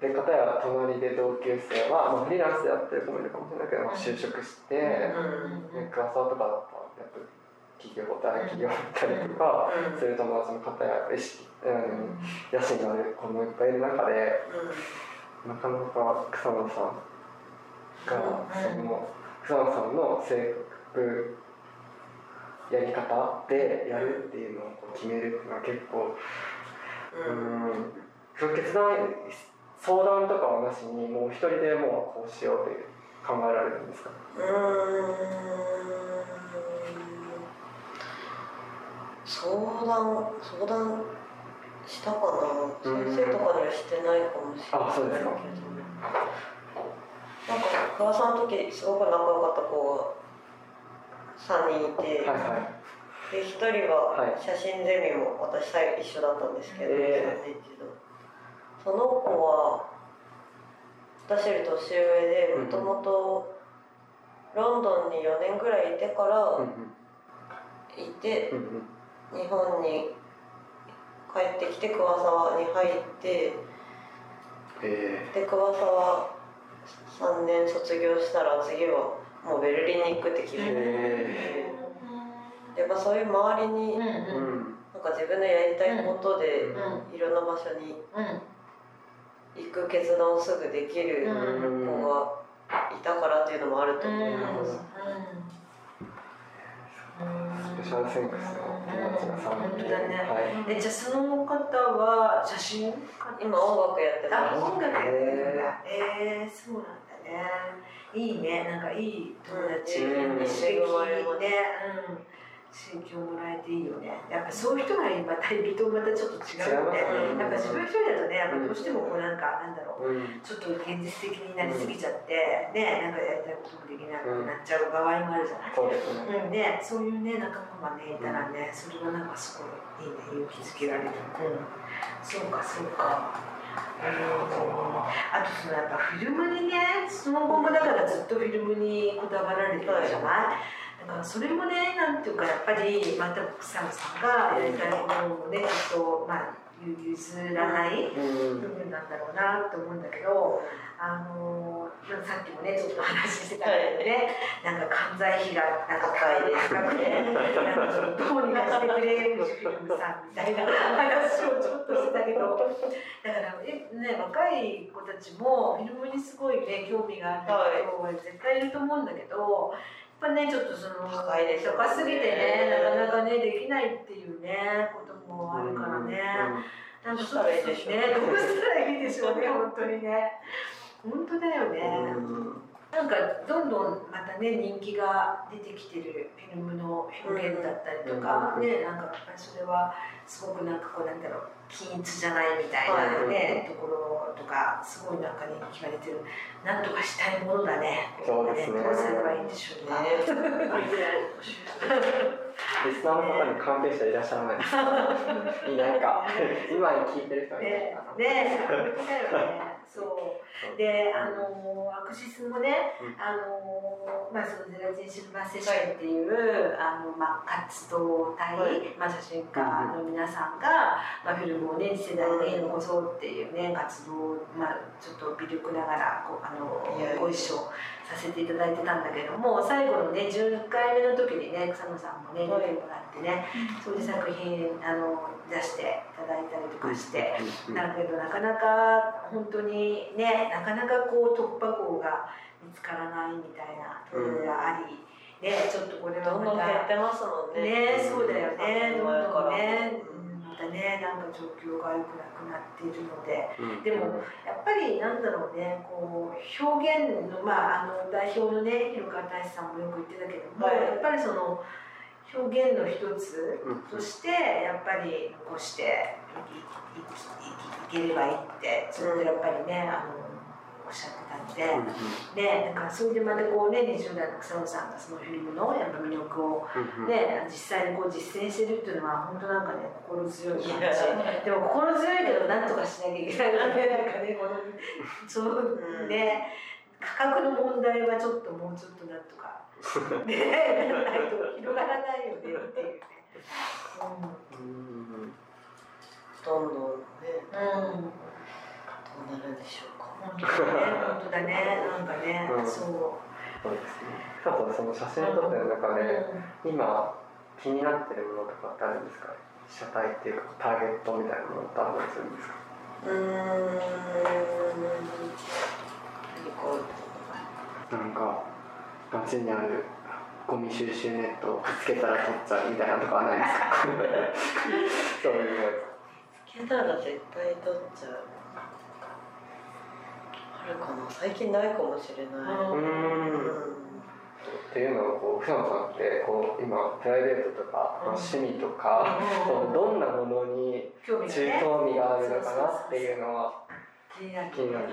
で方や隣で同級生は、まあ、フリーランスでやってる子もいるかもしれないけど、まあ、就職して、うんね、クラスワーとかだったらやっぱ企業大企業だったりとか、うん、そういう友達の方や意識、うん、野心がある子もいっぱいいる中で、なかなか草野さんが、その草野さんの制服やり方でやるっていうのを決めるっていうのは結構、うん、その決断相談とかはなしにもう一人でもうこうしようって考えられるんですか？うん相談相談したかな先生とかにはしてないかもしれないあそうですかなんか桑さんの時すごく仲良かった子が3人いて、はいはい、で1人は写真ゼミも私一緒だったんですけど、えーその子は私より年上でもともとロンドンに4年ぐらいいてからいて日本に帰ってきて桑沢に入ってで桑沢3年卒業したら次はもうベルリンに行くって決めて。やっぱそういう周りになんか自分のやりたいことでいろんな場所に行く決断をすぐできる子がいたからっていうのもあると思います。スペシャルセンクスの友達が3人本当だねはいえじゃあその方は写真今音楽やってあます音楽やってるんだ。えー、そうなんだね。いいね。なんかいい友達、うん。刺激ね。うん刺激をもらえていいよね。やっぱそういう人がまたいるとまたちょっと違うよね。違いますね。やっぱ自分一人だとねやっぱどうしてもこうなんかなんだろう。うん。ちょっと現実的になりすぎちゃって、ねなんかやりたいこともできなくなっちゃう場合もあるじゃない、そうですね。うんね、そういうね仲間がねいたらね、それはなんかすごいいいね勇気づけられる、う。ん、そうかそうか。うんあとそのやっぱフィルムにねその後もだからずっとフィルムにこだわられてるじゃない、だからそれもねなんていうかやっぱりまた草野さんがやりたいものをねちょっとまあ譲らないうん。部分なんだろうなと思うんだけど、あのさっきもねちょっと話してたけどね、なんか関西費がなんか高いです高くて、なんかどうにかしてくれフジフィルムさんみたいな話をちょっとしてたけどだからえ、ね、若い子たちもフィルムにすごいね興味がある人は絶対いると思うんだけど。やっぱねちょっとその高いですよね高すぎてねなかなかねできないっていうねこともあるからね。なんかそうですね。どうしたらいいでしょうね、本当にね。本当だよね。なんかどんどんまたね人気が出てきてるフィルムの表現だったりとか、ねなんかやっぱりそれはすごくなんかこうなんだろう均一じゃないみたいなね、ところとかすごいなんか人気が出てる。なんとかしたいものだね。そうですね。どうすればいいんでしょうか。リスナーの方に関係者いらっしゃらないですか？いないか。今聞いてる人はいないね。かな、ね。そう。で、あのアクシスもね、うん。あのまあそのゼラチンシルバーセッションっていう、あのまあ活動体、はい。まあ写真家の皆さんが、まあフィルムをね次世代に残そうっていうね活動をまあちょっと微力ながらこうあのご一緒させていただいてたんだけども、最後のね10回目の時にね草野さんもね出てもらってね、そういう作品あの出していただいたりとかして。だけどなかなか本当にねなかなかこう突破口が見つからないみたいなところがあり、ねちょっとこれはどんどんま減ったてますもんね。ねそうだよね。どんどんね、ううん。またねなんか状況が良くなくなっているので。うん。でもやっぱりなんだろうねこう表現のまああの代表のね広川大志さんもよく言ってたけども、はい。やっぱりその表現の一つうん。としてやっぱり残していいいいいければいいってずっとやっぱりね、あのおっしゃってたので、ねなんかそれでまたこうね20代の草野さんがそのフィルムのやっぱ魅力をね実際にこう実践してるっていうのは本当なんかね心強い感じ。でも心強いけどなんとかしなきゃいけないのでなんかねこのそのうん。ね価格の問題はちょっともうちょっとなんとか。ねやらないと広がらないよねっていうね。どん。どんねうんうんどうなるんでしょうか。本当だね、本当だね、なんかね、うん。そう。そうですね。あとその写真撮ってる中で今気になってるものとかってあるんですか？車体っていうかターゲットみたいなものってあったりするんですか？うーん何かなんか街にあるゴミ収集ネットをぶつけたら取っちゃうみたいなとかはないですか？そういうやつけたら絶対取っちゃうあるかな最近ないかもしれない、つううんんっていうのをこう船野さんってこう今プライベートとか、まあ趣味とか、そのどんなものに興味がね。中興味があるのかなっていうのは気になる。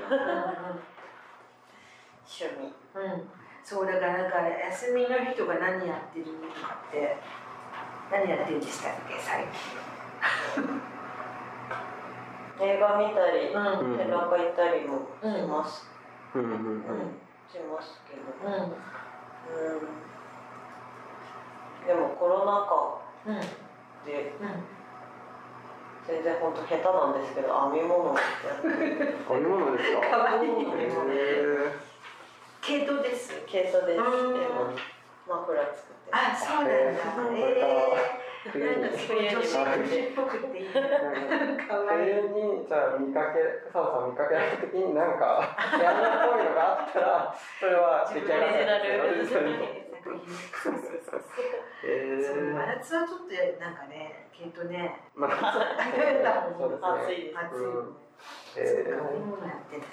趣味んうん。うん。そうだからなんか休みの日とか何やってるとかって何やってるんでしたっけ最近。映画見たりうん。展覧会行ったりもします、うんうんうん。うんしますけど。うん。うん。でもコロナ禍うん。うん。で全然本当下手なんですけど編み物 編み物ですか？可愛いへ系統です。毛糸でうん。マフラー作ってあ、そうなんだ。へえー。え。なんかすごい女子女子っぽくていい。な。可愛い。冬にじゃあ見かけ草野さん見かけられた時になんか 毛穴っぽいのがあったらそれは出来上がそうそうそうそう。えそう真ー、夏はちょっとなんかねねまあ、そうですね。暑い暑いよね、えそうかいいものやってるね、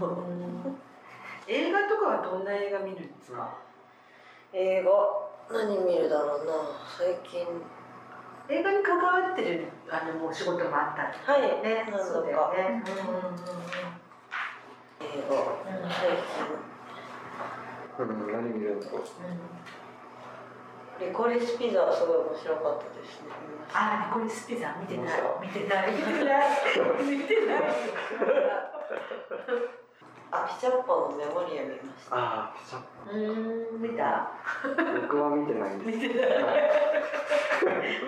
うん映画とかはどんな映画見るんですか、映画？何見るだろうな。最近。映画に関わってるあのもう仕事もあったりはい。ねそうだよね、映画うん。うんうん最うん、何見るんだろう。近リコリスピザすごい面白かったですね。あー、リコリスピザ見てない。見見てない見てない。見てない あピチャッパのメモリア見ました。ああ、ピチャうーん。見た？僕は見てないんです。見てない。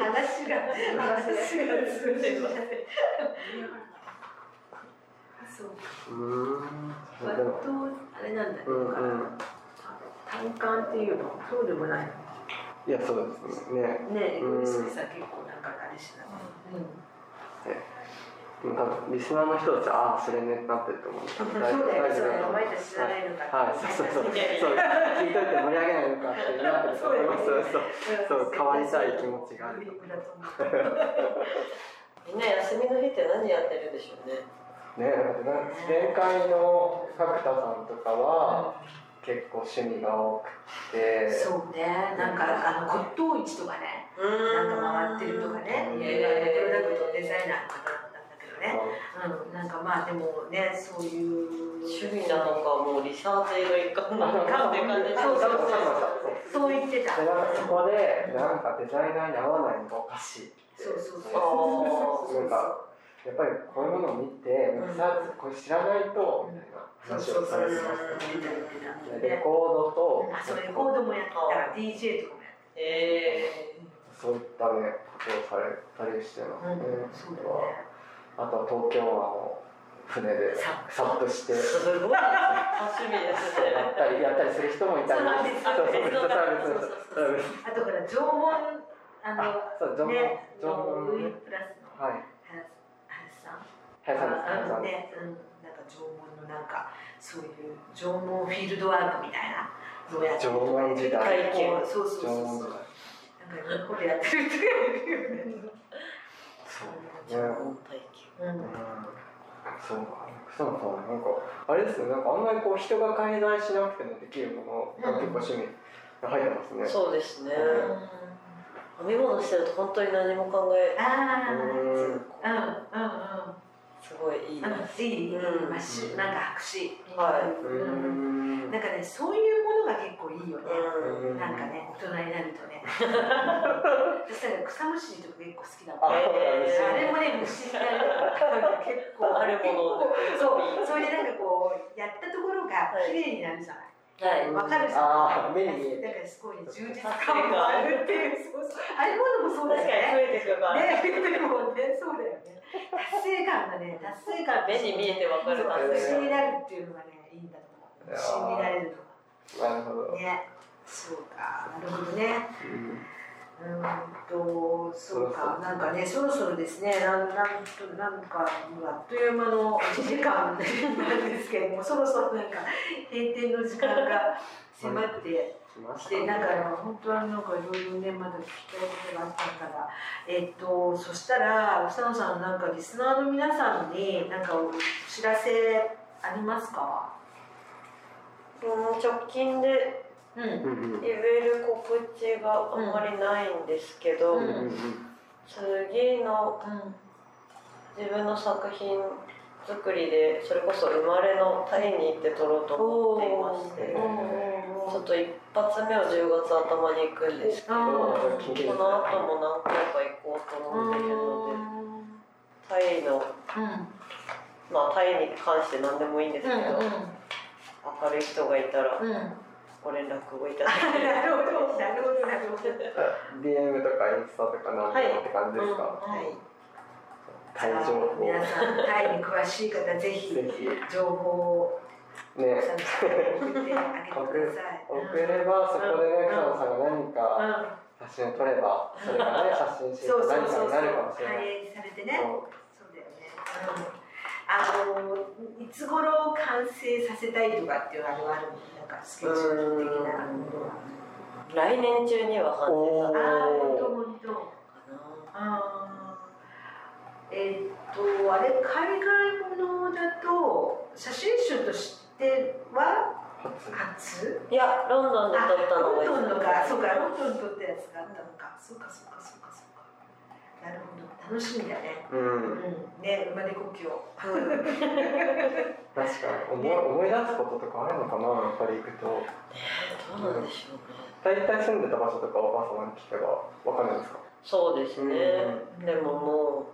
話が話が通じないそう。うーん。割とあれなんだね、うんうん。単管っていうの？そうでもない。いや、そうですね。ねリコうん。結構なんかあれしなうん。多分リスナーの人たちは、ああ、それね、なってると思うんですそうけどだよね、大丈夫だと思うそうだよお前たち知らないのかはい、そうそうそう。そう、聞いといて盛り上げないのかってなってると思います。そうそう。変わりたい気持ちがあるみんな休みの日って何やってるでしょうねね、なんか前回の角田さんとかは、結構趣味が多くて。そうね、なんかあの骨董市とかね、なんか回ってるとかね、うんいろいろプロダクトデザイナーの方ね、うん、なんかまあでもね、そういう。趣味なのかもうリサーチの一環なのかっていう感じでそうそうそうそうそう言ってた。でなんかそこでなんかデザイナーに合わないのがおかしいってそう。そうそうなんかやっぱりこういうものを見てうんさあこれ知らないとみたいな話をされてま言ってたレコードとあ、そうレコードもやってた、DJ とかもやってえそういったねことをされたりしてますね。うん、そうだね。あとは東京湾を船でさサッとして。ー、すごい。楽しみですね。やったりやったりする人もいたり。そうあとほら縄文あのあそう縄文ね縄文ねプラスのはい。林さん。林さんです。あ林さんですね、うん、なんか縄文のなんかそういう縄文フィールドワークみたいなのをやって縄文時代。そうそうそうなんか日本でやってる人がいるよねそう縄文体験うん。うんそうかそうかなんかあれですねなんかあんまりこう人が介在しなくてもできるものが結構趣味に入ってますね、そうですね。う編み物してると本当に何も考えああうん。うんうんうんすごいいいいい、うんまあしなんか白紙はい。うん。んなんかねそういうものが結構いいよね、うん。なんかね大人になるとね。私だから草むしりとか結構好きだもんあそうなんですよあれもね虫になるから結構あるものそう。それでなんかこうやったところが綺麗になるじゃない、はいわかるあー目に見えて。だからすごい充実感もあるっていうそうそうあれものもそうだ確よね。かに増えてくるからねでもねそうだよね達成感がね達成感目に見えてわかる。達成虫になるっていうのがねいいんだと思う。虫になれるのが。なるほど、ね、そうか、なるほどね。うんうーんと、そうか、なんかね、そろそろですね、なん、なんと、なんか、もうあっという間の1時間なんですけれども、そろそろなんか閉店の時間が迫ってきて、なんか、本当はなんかいろいろね、まだ聞きたいことがあったから。えっと、そしたら、草野さん、なんかリスナーの皆さんに、なんかお知らせありますか？うん直近でうん。言える告知があんまりないんですけど、うん次のうん。自分の作品作りでそれこそ生まれのタイに行って撮ろうと思っていましてちょっと一発目は10月頭に行くんですけどあこーの後も何回か行こうと思っているのでタイのうん。まあタイに関して何でもいいんですけど、明るい人がいたら。ご連絡をいただなければるほど、なるほど、なるほど。DM とかインスタとかなんとかって感じですか、はいタイ情報皆さん、タイに詳しい方、ぜひ情報をね送ってあげてください。送ればそこでね草野さんが何うん。か写真を撮ればそれがね写真集そう何。かになるかもしれない反映されてね。そうだよね。うん。あのいつ頃完成させたいとかっていうのはあるなんかスケジュール的な。ものは来年中には完成させああ本当本当。かあー。えーっとあれ海外ものだと写真集としては初？いやロンドンで撮ったのがロンドンのかそうかロンンドンで撮ったやつがあったのか。そうかそうかそうかそうか。なるほど。楽しみだね。ううん。んね生まれ故郷確かに。思い思い出すこととかあるのかなやっぱり行くと。どうなんでしょうね大体住んでた場所とかお母様に聞けばわかるんですか？そうですね、うん。でもも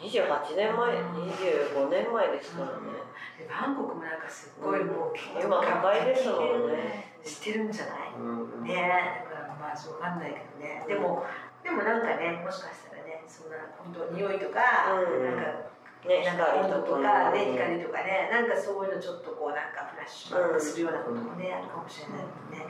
う28年前25年前ですからね、でバンコクもなんかすっごいもう結今高いですもんね。知ってるんじゃない？うん。ねだからまあわかんないけどね。でもでもなんかねもしかしたらねそんな本当匂いとか、うん。なんかねなんか温度とかねうん光とかねなんかそういうのちょっとこうなんかフラッシュバックするようなこともね、あるかもしれないもんね。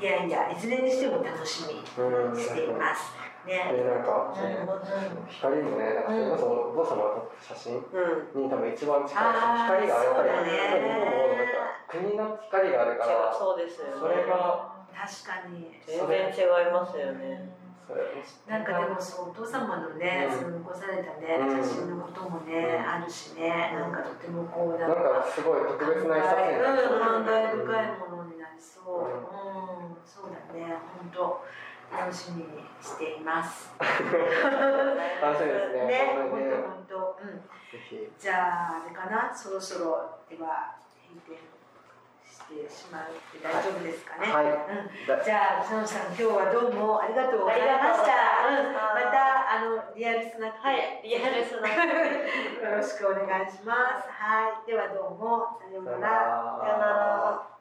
いやいやいずれにしても楽しみにうん。しています。ね。でなんかうん。光もねなんかそれこそお父様が撮った写真うん。に多分一番近い光がやっぱりそうだね。日本もなんか国の光があるからそうですよね。それが確かに。全然違いますよねなんかでもそうお父様のね、うん。その残されたね、うん。写真のこともね、うん。あるしね、なんかとてもこうななんんかかすごい特別な一冊になりそう。うん、感慨深いものになりそう。うん、そうだね、本当楽しみにしています。楽しみですね。ね、本本当本当。うん。じゃああれかな、そろそろでは閉店してしまって大丈夫ですかね。はいうん。だじゃあ、佐野さん、今日はどうもありがとうございました。うん、また、あの、リアルスナックで。はいリアルスナック よろしくお願いします。はい、ではどうも、さようなら。さよなら